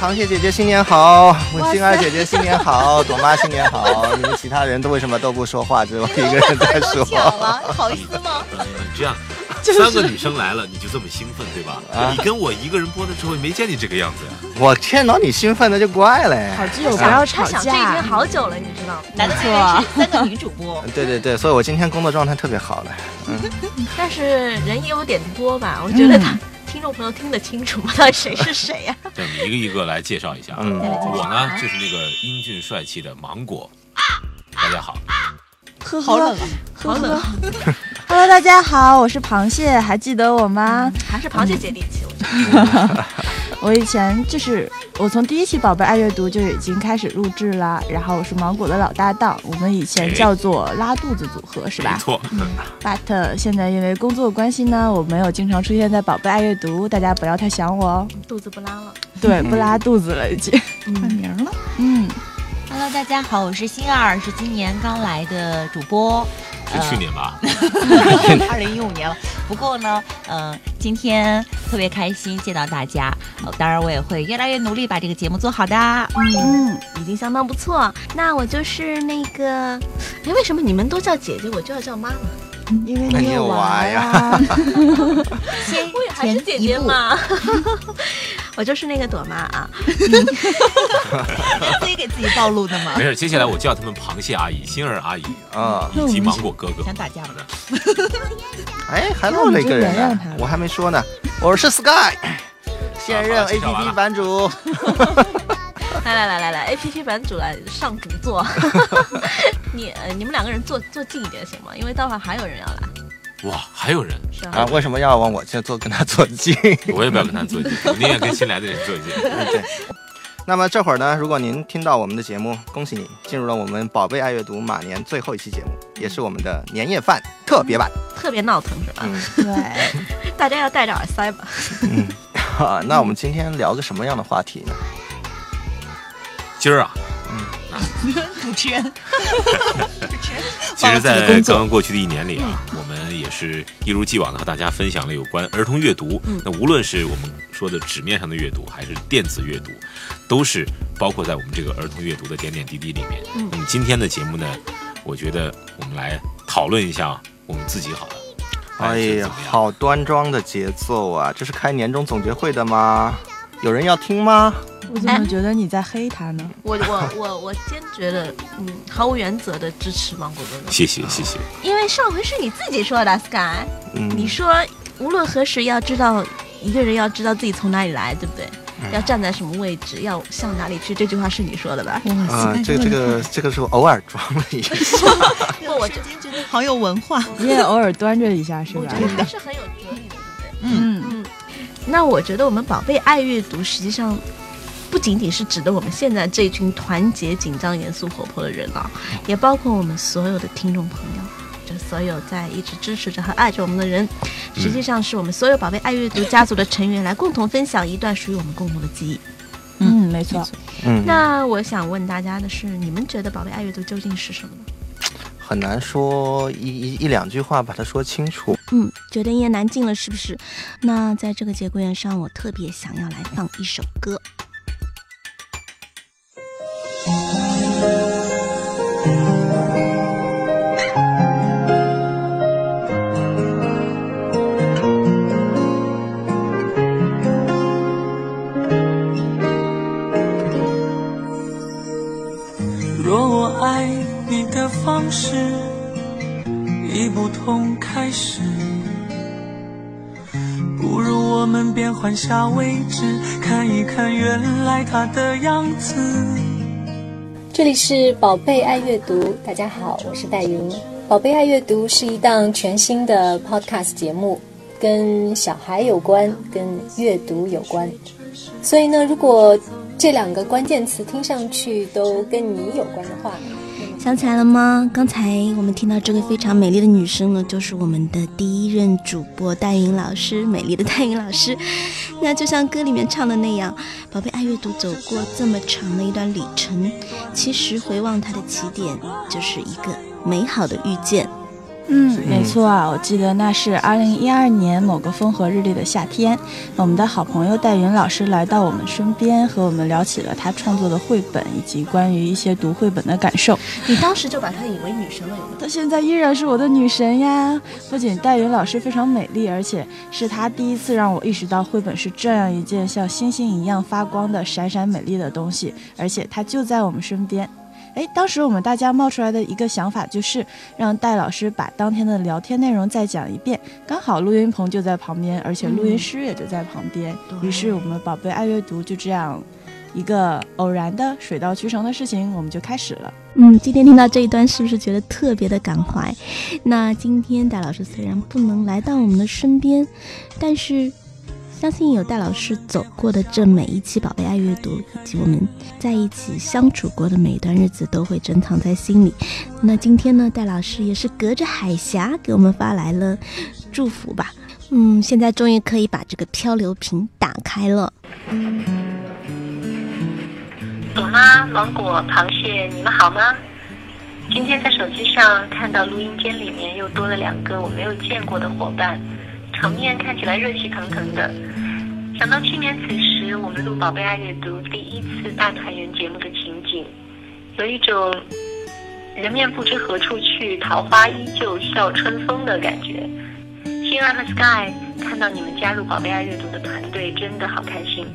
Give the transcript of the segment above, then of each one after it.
螃蟹姐姐新年好，我星儿姐姐新年好，朵妈新年好，你们其他人都为什么都不说话，只有我一个人在说？讲了，好意思吗？你，这样，三个女生来了，你就这么兴奋，对吧？啊你跟我一个人播的时候，也没见你这个样子呀。我见到你兴奋的就怪了。好基友不要吵架想这一天架。好久了，你知道吗？难得没错三个女主播，对对对，所以我今天工作状态特别好的。但是人也有点多吧？我觉得他听众朋友听得清楚吗？到底谁是谁呀？这样，一个一个来介绍一下啊。嗯我呢，就是那个英俊帅气的芒果。大家好，呵呵，好冷啊，好冷啊，Hello，大家好，我是螃蟹，还记得我吗？还是螃蟹接地气。我觉得我以前就是我从第一期《宝贝爱阅读》就已经开始录制啦，然后我是芒果的老搭档，我们以前叫做拉肚子组合，是吧没错，？But 现在因为工作关系呢，我没有经常出现在《宝贝爱阅读》，大家不要太想我哦。肚子不拉了。对，不拉肚子了已经。换名了。嗯，Hello，大家好，我是星儿，是今年刚来的主播，是去年吧？二零一五年了。不过呢，呃，今天特别开心见到大家，呃，当然我也会越来越努力把这个节目做好的。嗯，已经相当不错。那我就是那个，哎，为什么你们都叫姐姐，我就要叫妈妈？因为那你有你娃娃呀。先 还是姐姐嘛。我就是那个朵妈啊。自己给自己暴露的吗没？事，接下来我叫他们螃蟹阿姨、星儿阿姨啊，以及芒果哥哥。想打架吗？哎，还漏了一个人我还没说呢，我是 Sky，现任好了介绍完 APP 了版主。来来来来来，A P P 版主来上主座。你呃，你们两个人坐坐近一点行吗？因为待会儿还有人要来。哇，还有人，啊，为什么要往我这坐跟他坐近？我也不要跟他坐近，我宁愿跟新来的人坐近。对。那么这会儿呢，如果您听到我们的节目，恭喜你进入了我们宝贝爱阅读马年最后一期节目，也是我们的年夜饭特别版。特别闹腾是吧？嗯，对，大家要戴着耳塞吧。嗯 好，那我们今天聊个什么样的话题呢？今儿啊，主持人，其实，在刚刚过去的一年里啊，我们也是一如既往的和大家分享了有关儿童阅读。那无论是我们说的纸面上的阅读，还是电子阅读，都是包括在我们这个儿童阅读的点点滴滴里面。那么今天的节目呢，我觉得我们来讨论一下我们自己好了。哎呀，好端庄的节奏啊！这是开年终总结会的吗？有人要听吗？我怎么觉得你在黑他呢？我我我我坚决的，嗯，毫无原则的支持芒果哥哥，谢谢谢谢。因为上回是你自己说的，Sky，嗯，你说无论何时要知道一个人要知道自己从哪里来，对不对？要站在什么位置，要向哪里去，这句话是你说的吧？啊，这个这个这个是我偶尔装了一下。不，我觉得觉得好有文化。你也偶尔端着一下是吧我觉？得还是很有哲理的，对不对？嗯，嗯，那我觉得我们宝贝爱阅读，实际上不仅仅是指的我们现在这群团结、紧张、严肃、活泼的人啊，也包括我们所有的听众朋友，就所有在一直支持着和爱着我们的人，实际上是我们所有宝贝爱阅读家族的成员来共同分享一段属于我们共同的记忆。嗯，没错。嗯，那我想问大家的是，你们觉得宝贝爱阅读究竟是什么呢？很难说一一一两句话把它说清楚。嗯，觉得一言难尽了，是不是？那在这个节骨眼上，我特别想要来放一首歌。下位置，看一看原来它的样子。这里是宝贝爱阅读，大家好，我是戴云。宝贝爱阅读是一档全新的 podcast 节目，跟小孩有关，跟阅读有关。所以呢，如果这两个关键词听上去都跟你有关的话，想起来了吗？刚才我们听到这个非常美丽的女生呢，就是我们的第一任主播戴云老师，美丽的戴云老师。那就像歌里面唱的那样，宝贝爱阅读走过这么长的一段旅程，其实回望它的起点，就是一个美好的遇见。嗯，没错啊，我记得那是二零一二年某个风和日丽的夏天，我们的好朋友戴云老师来到我们身边，和我们聊起了他创作的绘本以及关于一些读绘本的感受。你当时就把她以为女神了，有没有？她现在依然是我的女神呀！不仅戴云老师非常美丽，而且是她第一次让我意识到绘本是这样一件像星星一样发光的闪闪美丽的东西，而且它就在我们身边。哎，当时我们大家冒出来的一个想法就是让戴老师把当天的聊天内容再讲一遍，刚好录音棚就在旁边，而且录音师也就在旁边。于是我们宝贝爱阅读就这样一个偶然的水到渠成的事情，我们就开始了。嗯，今天听到这一段是不是觉得特别的感怀？那今天戴老师虽然不能来到我们的身边，但是。相信有戴老师走过的这每一期《宝贝爱阅读》，以及我们在一起相处过的每一段日子，都会珍藏在心里。那今天呢，戴老师也是隔着海峡给我们发来了祝福吧。嗯，现在终于可以把这个漂流瓶打开了。朵妈、芒果、螃蟹，你们好吗？今天在手机上看到录音间里面又多了两个我没有见过的伙伴。场面看起来热气腾腾的，想到去年此时我们录《宝贝爱阅读》第一次大团圆节目的情景，有一种人面不知何处去，桃花依旧笑春风的感觉。星儿和 Sky 看到你们加入《宝贝爱阅读》的团队，真的好开心。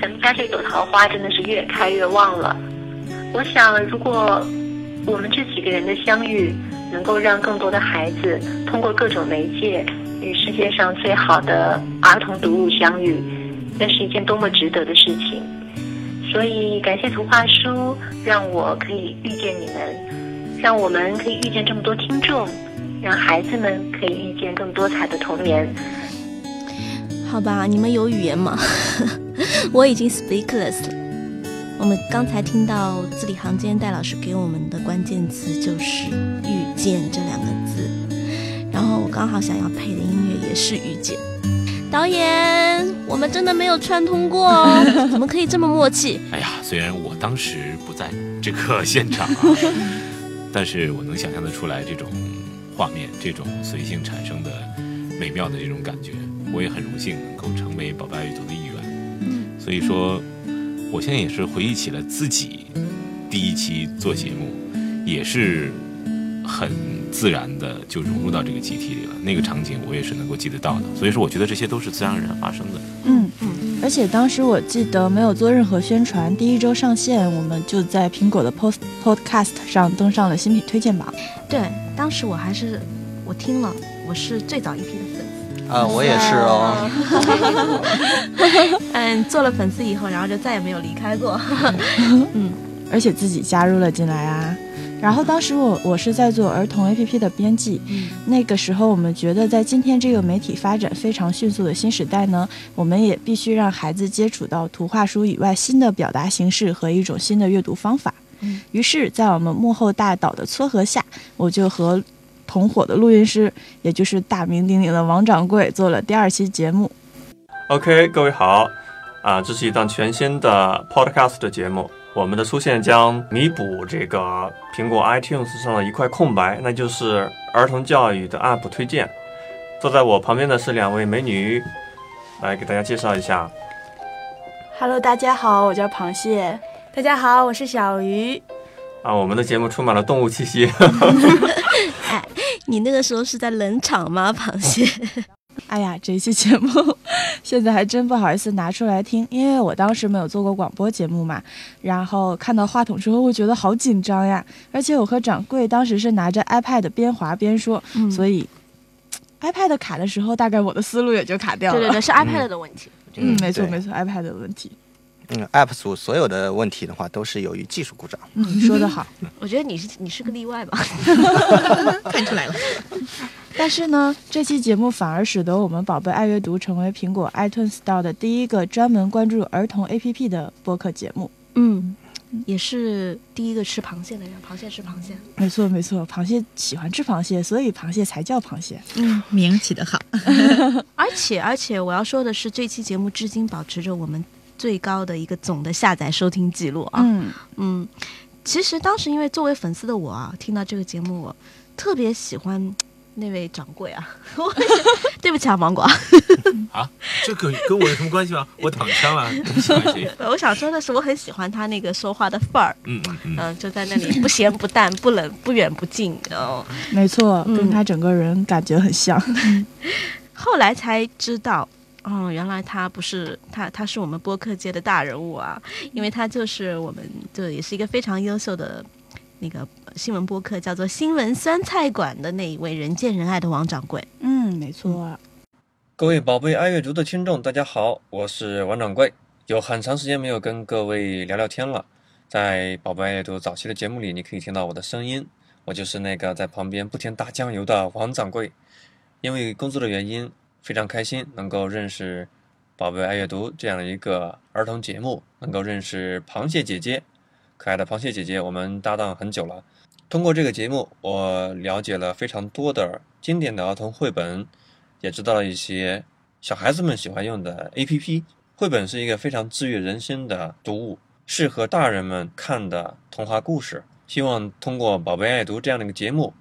咱们家这朵桃花真的是越开越旺了。我想，如果我们这几个人的相遇，能够让更多的孩子通过各种媒介。与世界上最好的儿童读物相遇，那是一件多么值得的事情。所以感谢图画书，让我可以遇见你们，让我们可以遇见这么多听众，让孩子们可以遇见更多彩的童年。好吧，你们有语言吗？我已经 speakless 了。我们刚才听到字里行间戴老师给我们的关键词就是“遇见”这两个字。然后我刚好想要配的音乐也是遇见，导演，我们真的没有串通过哦，怎么可以这么默契？哎呀，虽然我当时不在这个现场啊，但是我能想象得出来这种画面，这种随性产生的美妙的这种感觉。我也很荣幸能够成为宝贝阅读的一员。嗯，所以说，我现在也是回忆起了自己第一期做节目，也是很。自然的就融入到这个集体里了，那个场景我也是能够记得到的，所以说我觉得这些都是自然而然发生的。嗯嗯，而且当时我记得没有做任何宣传，第一周上线我们就在苹果的 Post Podcast 上登上了新品推荐榜。对，当时我还是我听了，我是最早一批的。啊，我也是哦。嗯，做了粉丝以后，然后就再也没有离开过。嗯，而且自己加入了进来啊。然后当时我我是在做儿童 APP 的编辑，那个时候我们觉得在今天这个媒体发展非常迅速的新时代呢，我们也必须让孩子接触到图画书以外新的表达形式和一种新的阅读方法。于是，在我们幕后大导的撮合下，我就和同伙的录音师，也就是大名鼎鼎的王掌柜，做了第二期节目。OK，各位好，啊，这是一档全新的 Podcast 的节目。我们的出现将弥补这个苹果 iTunes 上的一块空白，那就是儿童教育的 App 推荐。坐在我旁边的是两位美女，来给大家介绍一下。Hello，大家好，我叫螃蟹。大家好，我是小鱼。啊，我们的节目充满了动物气息。哎，你那个时候是在冷场吗，螃蟹？哎呀，这期节目现在还真不好意思拿出来听，因为我当时没有做过广播节目嘛。然后看到话筒之后，会觉得好紧张呀。而且我和掌柜当时是拿着 iPad 边滑边说，所以 iPad 卡的时候，大概我的思路也就卡掉了。对对对，是 iPad 的问题。嗯，没错没错，iPad 的问题。嗯，App 组所有的问题的话，都是由于技术故障。嗯，说得好。我觉得你是你是个例外吧？看出来了。但是呢，这期节目反而使得我们宝贝爱阅读成为苹果 iTunes Store 的第一个专门关注儿童 APP 的播客节目。嗯，也是第一个吃螃蟹的人。螃蟹吃螃蟹，没错没错，螃蟹喜欢吃螃蟹，所以螃蟹才叫螃蟹。嗯，名起得好。而且而且，我要说的是，这期节目至今保持着我们最高的一个总的下载收听记录啊。嗯嗯，其实当时因为作为粉丝的我啊，听到这个节目，我特别喜欢那位掌柜啊。对不起啊，芒果。啊，这个跟我有什么关系吗？我躺枪了，你喜欢谁？我想说的是，我很喜欢他那个说话的范儿。嗯嗯嗯，嗯，就在那里不咸不淡，不冷不远不近。哦，没错，跟他整个人感觉很像。后来才知道，哦，原来他不是他，他是我们播客界的大人物啊，因为他就是我们，就也是一个非常优秀的那个新闻播客，叫做新闻酸菜馆的那一位人见人爱的王掌柜。嗯，没错。各位宝贝爱阅读的听众，大家好，我是王掌柜。有很长时间没有跟各位聊聊天了，在宝贝爱阅读早期的节目里，你可以听到我的声音，我就是那个在旁边不停打酱油的王掌柜。因为工作的原因，非常开心能够认识宝贝爱阅读这样的一个儿童节目，能够认识螃蟹姐姐，可爱的螃蟹姐姐，我们搭档很久了。通过这个节目，我了解了非常多的经典的儿童绘本。也知道了一些小孩子们喜欢用的 A P P 绘本，是一个非常治愈人心的读物，适合大人们看的童话故事。希望通过宝贝爱读这样的一个节目，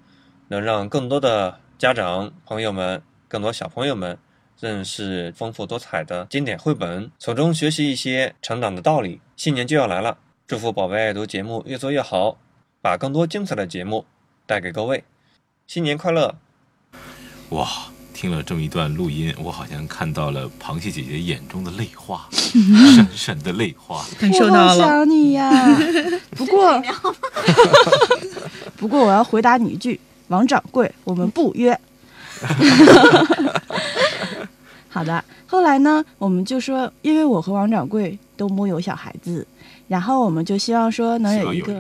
能让更多的家长朋友们、更多小朋友们认识丰富多彩的经典绘本，从中学习一些成长的道理。新年就要来了，祝福宝贝爱读节目越做越好，把更多精彩的节目带给各位。新年快乐！哇！听了这么一段录音，我好像看到了螃蟹姐姐眼中的泪花，闪闪的泪花，感受到了。好想你呀！不过，不过我要回答你一句，王掌柜，我们不约。好的，后来呢，我们就说，因为我和王掌柜都木有小孩子，然后我们就希望说能有一个。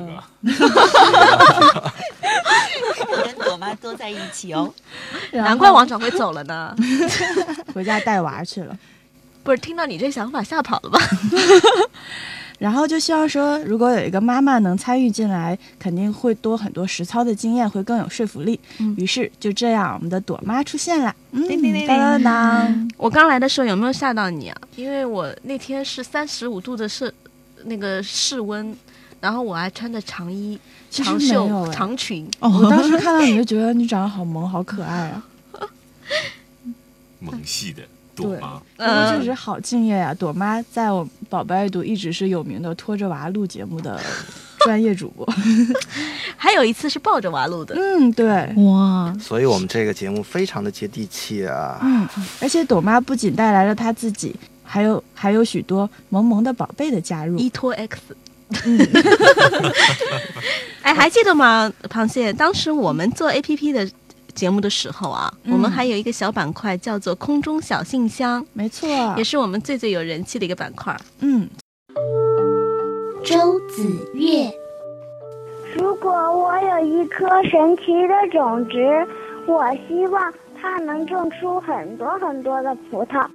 跟朵妈多在一起哦，难怪王掌柜走了呢，回家带娃去了。不是听到你这想法吓跑了吧？然后就希望说，如果有一个妈妈能参与进来，肯定会多很多实操的经验，会更有说服力。嗯、于是就这样，我们的朵妈出现了。嗯，当当当！我刚来的时候有没有吓到你啊？因为我那天是三十五度的室那个室温，然后我还穿着长衣。长袖长裙，哦我当时看到你就觉得你长得好萌，好可爱啊！萌系的朵妈，嗯，确实好敬业呀！朵妈在我宝贝爱读一直是有名的拖着娃录节目的 专业主播，还有一次是抱着娃录的，嗯，对，哇！所以我们这个节目非常的接地气啊！嗯，而且朵妈不仅带来了她自己，还有还有许多萌萌的宝贝的加入，依托 X。嗯，哎，还记得吗，螃蟹？当时我们做 A P P 的节目的时候啊，嗯、我们还有一个小板块叫做“空中小信箱”，没错，也是我们最最有人气的一个板块。嗯，周子月，如果我有一颗神奇的种子，我希望它能种出很多很多的葡萄。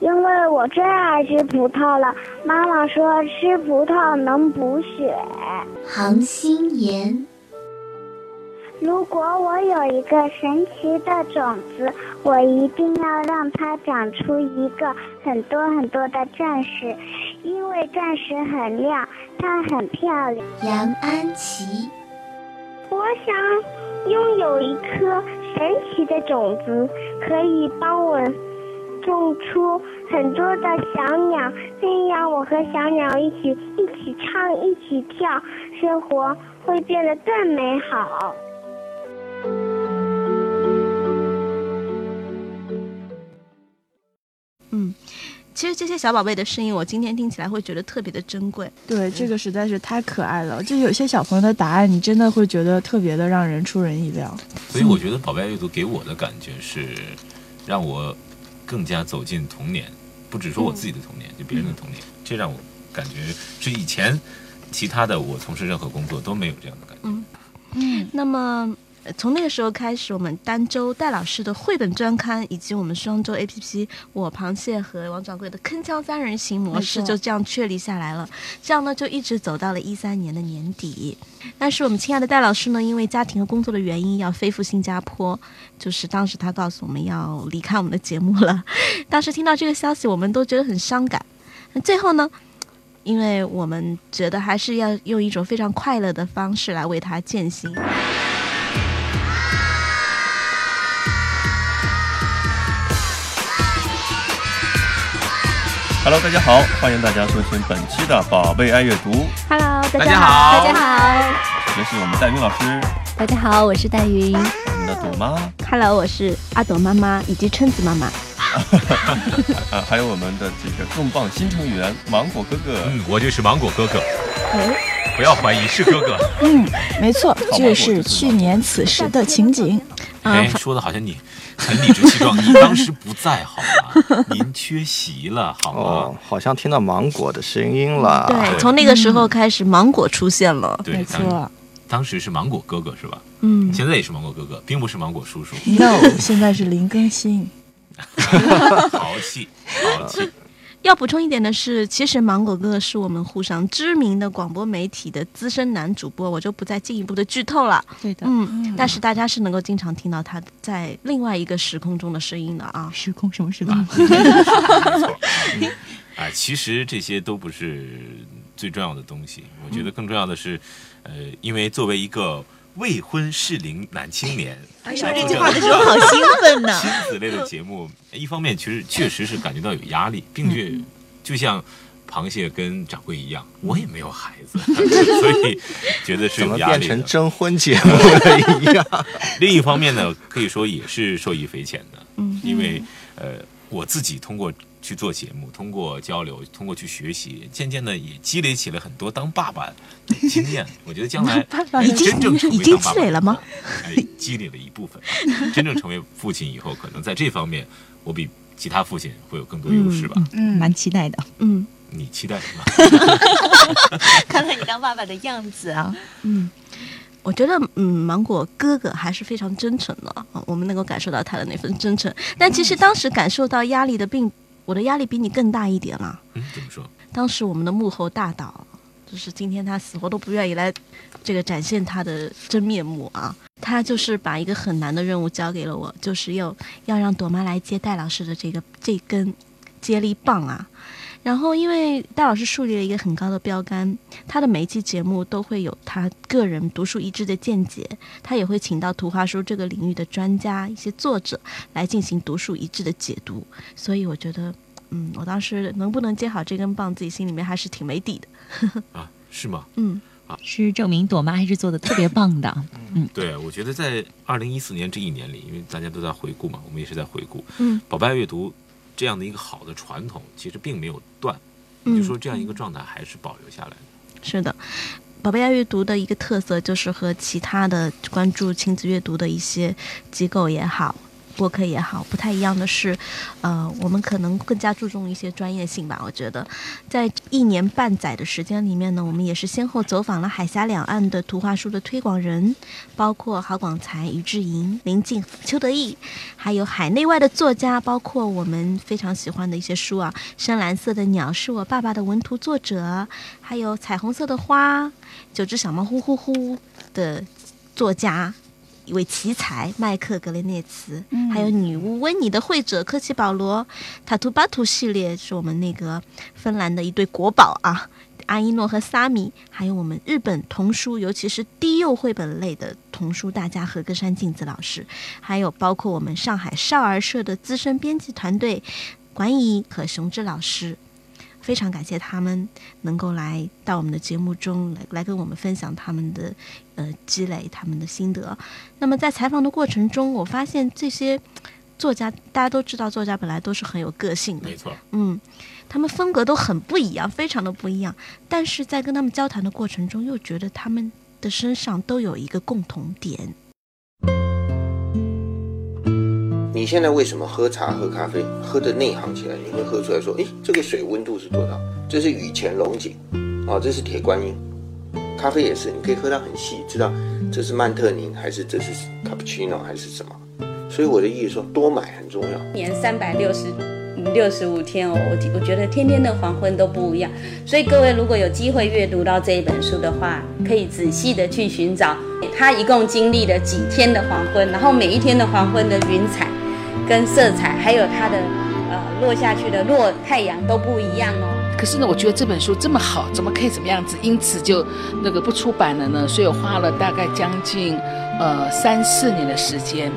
因为我最爱吃葡萄了，妈妈说吃葡萄能补血。杭心言，如果我有一个神奇的种子，我一定要让它长出一个很多很多的钻石，因为钻石很亮，它很漂亮。杨安琪，我想拥有一颗神奇的种子，可以帮我。种出很多的小鸟，那样我和小鸟一起一起唱，一起跳，生活会变得更美好。嗯，其实这些小宝贝的声音，我今天听起来会觉得特别的珍贵。对，这个实在是太可爱了。就有些小朋友的答案，你真的会觉得特别的让人出人意料。所以我觉得宝贝阅读给我的感觉是，让我。更加走进童年，不只说我自己的童年，就别人的童年，这让我感觉是以前其他的我从事任何工作都没有这样的感觉。嗯嗯，那么从那个时候开始，我们单周戴老师的绘本专刊，以及我们双周 APP 我螃蟹和王掌柜的铿锵三人行模式，就这样确立下来了。这样呢，就一直走到了一三年的年底。但是我们亲爱的戴老师呢，因为家庭和工作的原因，要飞赴新加坡。就是当时他告诉我们要离开我们的节目了。当时听到这个消息，我们都觉得很伤感。那最后呢，因为我们觉得还是要用一种非常快乐的方式来为他践行。Hello，大家好，欢迎大家收听本期的《宝贝爱阅读》。Hello，大大家家好，大家好，这是我们戴云老师，大家好，我是戴云。我们的朵妈，Hello，我是阿朵妈妈以及春子妈妈。啊，还有我们的这个重磅新成员芒果哥哥。嗯，我就是芒果哥哥，哎，不要怀疑是哥哥。嗯，没错，就是去年此时的情景。哎，说的好像你很理直气壮，你当时不在好吗？您缺席了好吗？哦，好像听到芒果的声音了。对，从那个时候开始，芒果出现了。对，当当时是芒果哥哥是吧？嗯，现在也是芒果哥哥，并不是芒果叔叔。No，现在是林更新。好气，好气。要补充一点的是，其实芒果哥哥是我们沪上知名的广播媒体的资深男主播，我就不再进一步的剧透了。对的，嗯，但是大家是能够经常听到他在另外一个时空中的声音的啊。时空什么时空？啊，其实这些都不是最重要的东西，我觉得更重要的是，呃，因为作为一个未婚适龄男青年，哎说这句话的时候好兴奋 呢亲子类的节目，一方面其实确实是感觉到有压力，并且就像螃蟹跟掌柜一样，我也没有孩子，所以觉得是怎么有压力的。变成征婚节目了一样？另一方面呢，可以说也是受益匪浅的，嗯。因为呃，我自己通过去做节目，通过交流，通过去学习，渐渐的也积累起了很多当爸爸的经验。我觉得将来爸爸的真正成为已经当爸爸积累了吗？哎，积累了一部分。真正成为父亲以后，可能在这方面，我比其他父亲会有更多优势吧。嗯，蛮期待的。嗯，你期待什么？看看你当爸爸的样子啊。嗯，我觉得嗯，芒果哥哥还是非常真诚的啊，我们能够感受到他的那份真诚。但其实当时感受到压力的并，我的压力比你更大一点了。嗯，怎么说？当时我们的幕后大导，就是今天他死活都不愿意来这个展现他的真面目啊。他就是把一个很难的任务交给了我，就是要要让朵妈来接戴老师的这个这根接力棒啊。然后，因为戴老师树立了一个很高的标杆，他的每一期节目都会有他个人独树一帜的见解，他也会请到图画书这个领域的专家、一些作者来进行独树一帜的解读。所以，我觉得，嗯，我当时能不能接好这根棒，自己心里面还是挺没底的。啊，是吗？嗯，啊是证明朵妈还是做的特别棒的。嗯，对，我觉得在二零一四年这一年里，因为大家都在回顾嘛，我们也是在回顾，嗯，宝贝爱阅读这样的一个好的传统，其实并没有断，嗯就说这样一个状态还是保留下来的。是的，宝贝爱阅读的一个特色就是和其他的关注亲子阅读的一些机构也好。播客也好，不太一样的是，呃，我们可能更加注重一些专业性吧。我觉得，在一年半载的时间里面呢，我们也是先后走访了海峡两岸的图画书的推广人，包括郝广才、于志莹、林静、邱德义，还有海内外的作家，包括我们非常喜欢的一些书啊，《深蓝色的鸟是我爸爸的文图作者》，还有《彩虹色的花》，九只小猫呼呼呼的作家。一位奇才麦克·格雷涅茨，嗯还有女巫温妮的绘者科奇·保罗，塔图巴图系列是我们那个芬兰的一对国宝啊，阿依诺和萨米，还有我们日本童书，尤其是低幼绘本类的童书大家和歌山静子老师，还有包括我们上海少儿社的资深编辑团队管怡和熊志老师。非常感谢他们能够来到我们的节目中来来跟我们分享他们的呃积累、他们的心得。那么在采访的过程中，我发现这些作家，大家都知道，作家本来都是很有个性的，没错，嗯，他们风格都很不一样，非常的不一样。但是在跟他们交谈的过程中，又觉得他们的身上都有一个共同点。你现在为什么喝茶喝咖啡喝的内行起来？你会喝出来说，诶，这个水温度是多少？这是雨前龙井，啊，这是铁观音。咖啡也是，你可以喝到很细，知道这是曼特宁还是这是卡布奇诺还是什么。所以我的意思说，多买很重要。年三百六十六十五天哦，我我觉得天天的黄昏都不一样。所以各位如果有机会阅读到这一本书的话，可以仔细的去寻找它一共经历了几天的黄昏，然后每一天的黄昏的云彩跟色彩，还有它的呃落下去的落太阳都不一样哦。可是呢，我觉得这本书这么好，怎么可以怎么样子？因此就那个不出版了呢？所以我花了大概将近呃三四年的时间。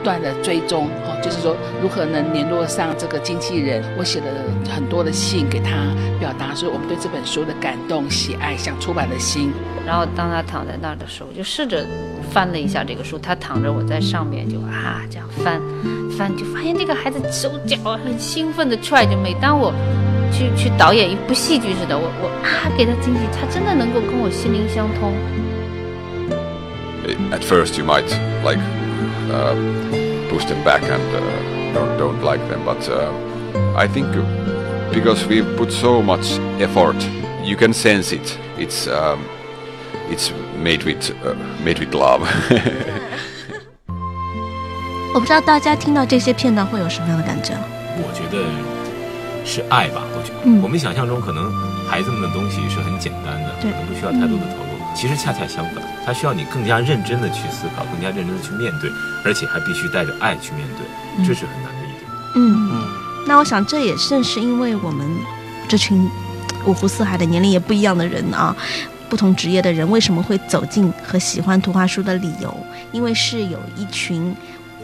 不断的追踪，哦，就是说如何能联络上这个经纪人。我写了很多的信给他，表达说我们对这本书的感动、喜爱、想出版的心。然后当他躺在那儿的时候，就试着翻了一下这个书。他躺着，我在上面就啊这样翻，翻就发现这个孩子手脚很兴奋的踹着。每当我去去导演一部戏剧似的，我我啊给他惊喜，他真的能够跟我心灵相通。At first, you might like. Uh, push them back and uh, don't don't like them. But uh, I think because we put so much effort, you can sense it. It's um, it's made with made with love. 我不知道大家听到这些片段会有什么样的感觉？我觉得是爱吧。我觉得、嗯、我们想象中可能孩子们的东西是很简单的，可能不需要太多的投入。其实恰恰相反， 它需要你更加认真的去思考，更加认真的去面对，而且还必须带着爱去面对，这是很难的一点。嗯嗯，那我想这也正是因为我们这群五湖四海的年龄也不一样的人啊，不同职业的人为什么会走进和喜欢图画书的理由，因为是有一群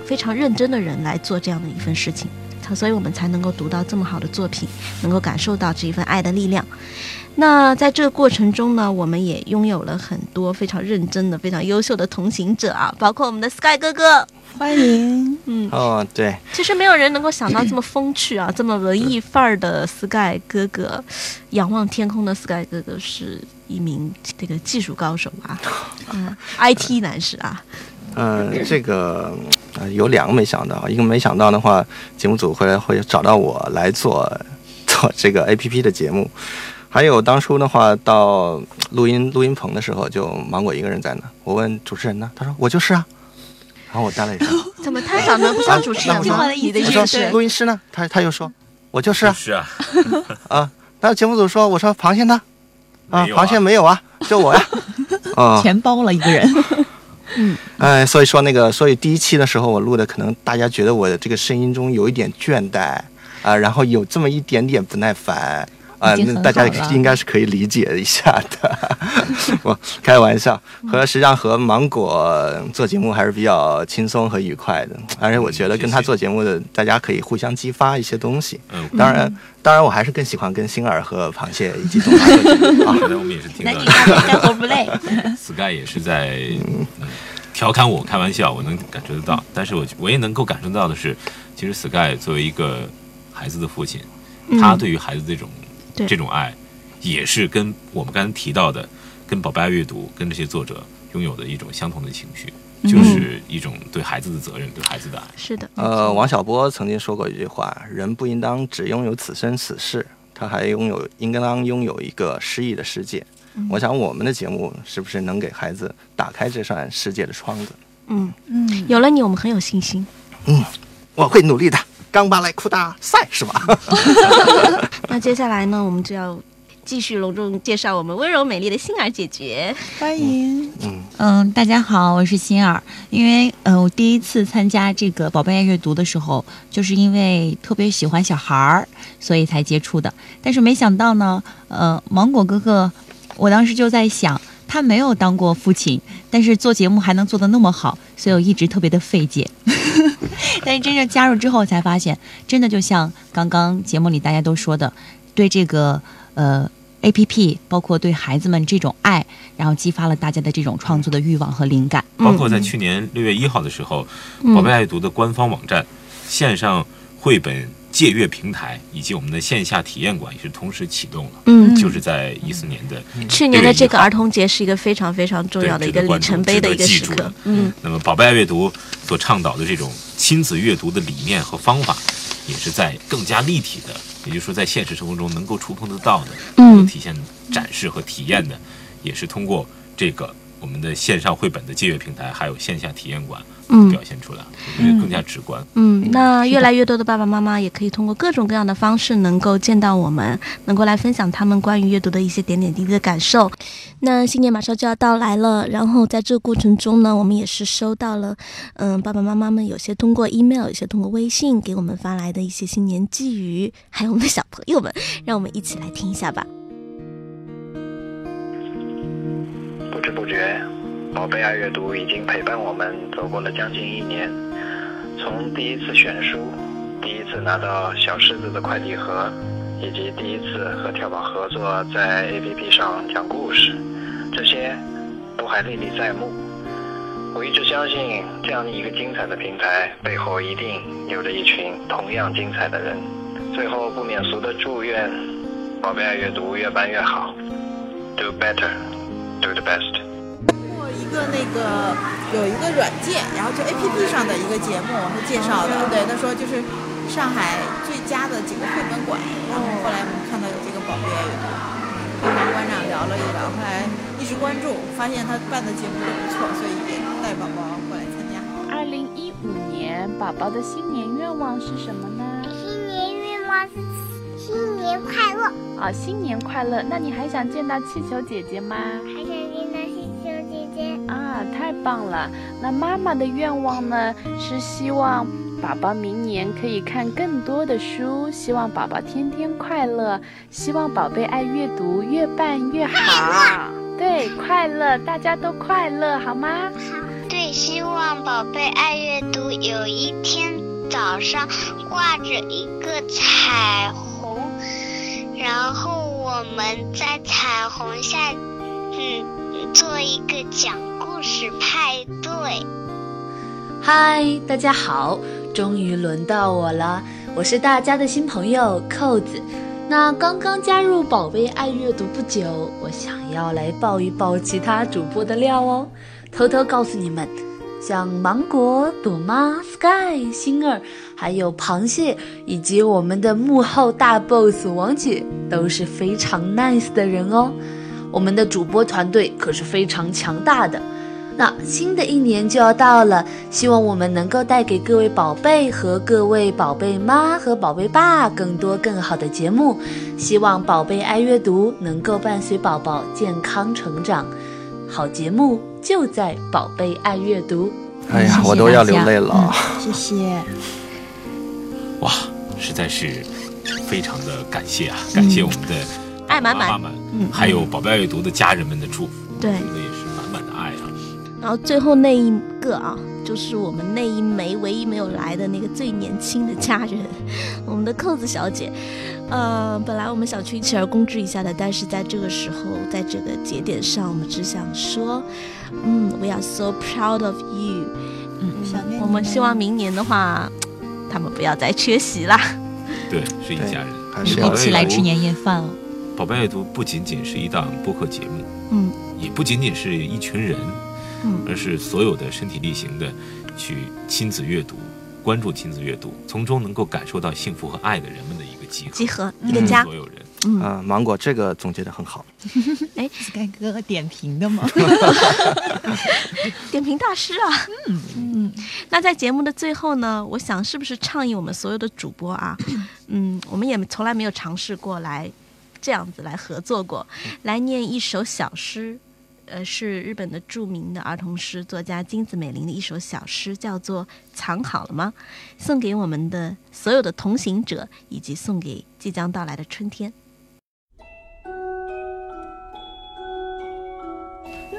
非常认真的人来做这样的一份事情，所以我们才能够读到这么好的作品，能够感受到这一份爱的力量。那在这个过程中呢，我们也拥有了很多非常认真的、非常优秀的同行者啊，包括我们的 Sky 哥哥，欢迎。嗯，哦，对，其实没有人能够想到这么风趣啊、这么文艺范儿的 Sky 哥哥。仰望天空的 Sky 哥哥是一名这个技术高手啊，嗯，IT 男士啊。嗯，这个呃有两个没想到，一个没想到的话，节目组会会找到我来做做这个 APP 的节目。还有当初的话，到录音录音棚的时候，就芒果一个人在那。我问主持人呢，他说我就是啊。然后我呆了一下，怎么他长得不像主持人？你的意思？录音师呢？他他又说，我就是啊。是啊。啊，那节目组说，我说螃蟹呢？啊，螃蟹没有啊，就我呀。啊，全包了一个人。嗯。哎，所以说那个，所以第一期的时候我录的，可能大家觉得我的这个声音中有一点倦怠啊，然后有这么一点点不耐烦。啊，那大家应该是可以理解一下的。我开玩笑，和实际上和芒果做节目还是比较轻松和愉快的。而且我觉得跟他做节目的，大家可以互相激发一些东西。嗯，当然，当然我还是更喜欢跟星儿和螃蟹以及董妈做节目。刚才我们也是听到，干活不累。Sky 也是在调侃我，开玩笑，我能感觉得到。但是我我也能够感受到的是，其实 Sky 作为一个孩子的父亲，他对于孩子这种。这种爱，也是跟我们刚才提到的，跟宝贝爱阅读，跟这些作者拥有的一种相同的情绪，就是一种对孩子的责任，对孩子的爱。是的。呃，王小波曾经说过一句话：“人不应当只拥有此生此世，他还拥有应当拥有一个诗意的世界。”我想我们的节目是不是能给孩子打开这扇世界的窗子？嗯嗯，有了你，我们很有信心。嗯，我会努力的。刚巴莱库大赛是吧？那接下来呢，我们就要继续隆重介绍我们温柔美丽的欣儿姐姐，欢迎。嗯嗯，大家好，我是欣儿。因为呃，我第一次参加这个宝贝爱阅读的时候，就是因为特别喜欢小孩儿，所以才接触的。但是没想到呢，呃，芒果哥哥，我当时就在想。他没有当过父亲，但是做节目还能做得那么好，所以我一直特别的费解。但是真正加入之后，才发现，真的就像刚刚节目里大家都说的，对这个呃 A P P，包括对孩子们这种爱，然后激发了大家的这种创作的欲望和灵感。包括在去年六月一号的时候，宝贝爱读的官方网站线上绘本。借阅平台以及我们的线下体验馆也是同时启动了，嗯，就是在一四年的去年的这个儿童节是一个非常非常重要的一个里程碑的一个时刻，嗯。那么宝贝爱阅读所倡导的这种亲子阅读的理念和方法，也是在更加立体的，也就是说在现实生活中能够触碰得到的，能够体现展示和体验的也是通过这个我们的线上绘本的借阅平台，还有线下体验馆，嗯表现出来，我觉得更加直观。嗯，那越来越多的爸爸妈妈也可以通过各种各样的方式，能够见到我们，能够来分享他们关于阅读的一些点点滴滴的感受。那新年马上就要到来了，然后在这个过程中呢，我们也是收到了，嗯，爸爸妈妈们有些通过 email，有些通过微信给我们发来的一些新年寄语，还有我们的小朋友们，让我们一起来听一下吧。不知不觉，宝贝爱阅读已经陪伴我们走过了将近一年。从第一次选书，第一次拿到小狮子的快递盒，以及第一次和跳宝合作在 APP 上讲故事，这些都还历历在目。我一直相信，这样一个精彩的平台背后一定有着一群同样精彩的人。最后不免俗的祝愿，宝贝爱阅读越办越好，Do better。Do the best。过一个那个有一个软件，然后就 A P P 上的一个节目他介绍的，对，他说就是上海最佳的几个绘本馆，然后后来我们看到有这个宝贝爱阅读，跟馆长聊了一聊，后来一直关注，发现他办的节目都不错，所以也带宝宝过来参加。二零一五年宝宝的新年愿望是什么呢？新年愿望是新年快乐。啊，新年快乐！那你还想见到气球姐姐吗？还想见棒了！那妈妈的愿望呢？是希望宝宝明年可以看更多的书，希望宝宝天天快乐，希望宝贝爱阅读，越办越好。对，快乐，大家都快乐，好吗？好。对，希望宝贝爱阅读有一天早上挂着一个彩虹。然后我们在彩虹下，嗯，做一个讲故事派对。嗨，大家好，终于轮到我了，我是大家的新朋友扣子。那刚刚加入宝贝爱阅读不久，我想要来爆一爆其他主播的料哦，偷偷告诉你们。像芒果、朵妈、Sky、星儿，还有螃蟹，以及我们的幕后大 boss 王姐，都是非常 nice 的人哦。我们的主播团队可是非常强大的。那新的一年就要到了，希望我们能够带给各位宝贝和各位宝贝妈和宝贝爸更多更好的节目。希望宝贝爱阅读能够伴随宝宝健康成长。好节目就在宝贝爱阅读。哎呀，我都要流泪了。谢谢。哇，实在是非常的感谢啊！感谢我们的爱满满妈妈们，还有宝贝爱阅读的家人们的祝福，对，真的也是满满的爱啊。然后最后那一个啊，就是我们那一枚唯一没有来的那个最年轻的家人，我们的扣子小姐。呃，本来我们想去一起而攻之一下的，但是在这个时候，在这个节点上，我们只想说，嗯，We are so proud of you。嗯，我们希望明年的话，他们不要再缺席啦。对，是一家人，还是一起来吃年夜饭哦。宝贝阅读不仅仅是一档播客节目，嗯，也不仅仅是一群人，嗯，而是所有的身体力行的去亲子阅读。关注亲子阅读，从中能够感受到幸福和爱的人们的一个集合，集合一个家，所有人。嗯，啊，芒果这个总结的很好。哎，Sky 哥点评的吗？点评大师啊。嗯嗯。那在节目的最后呢，我想是不是倡议我们所有的主播啊，嗯，我们也从来没有尝试过来这样子来合作过，来念一首小诗。呃，是日本的著名的儿童诗作家金子美玲的一首小诗，叫做《藏好了吗》，送给我们的所有的同行者，以及送给即将到来的春天。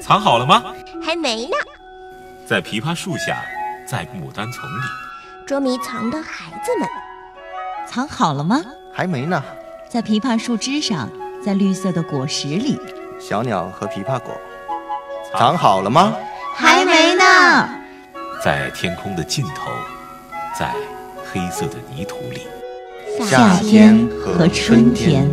藏好了吗？还没呢。在枇杷树下，在牡丹丛里，捉迷藏的孩子们，藏好了吗？还没呢。在枇杷树枝上，在绿色的果实里，小鸟和枇杷果。藏好了吗？还没呢。在天空的尽头，在黑色的泥土里，夏天和春天。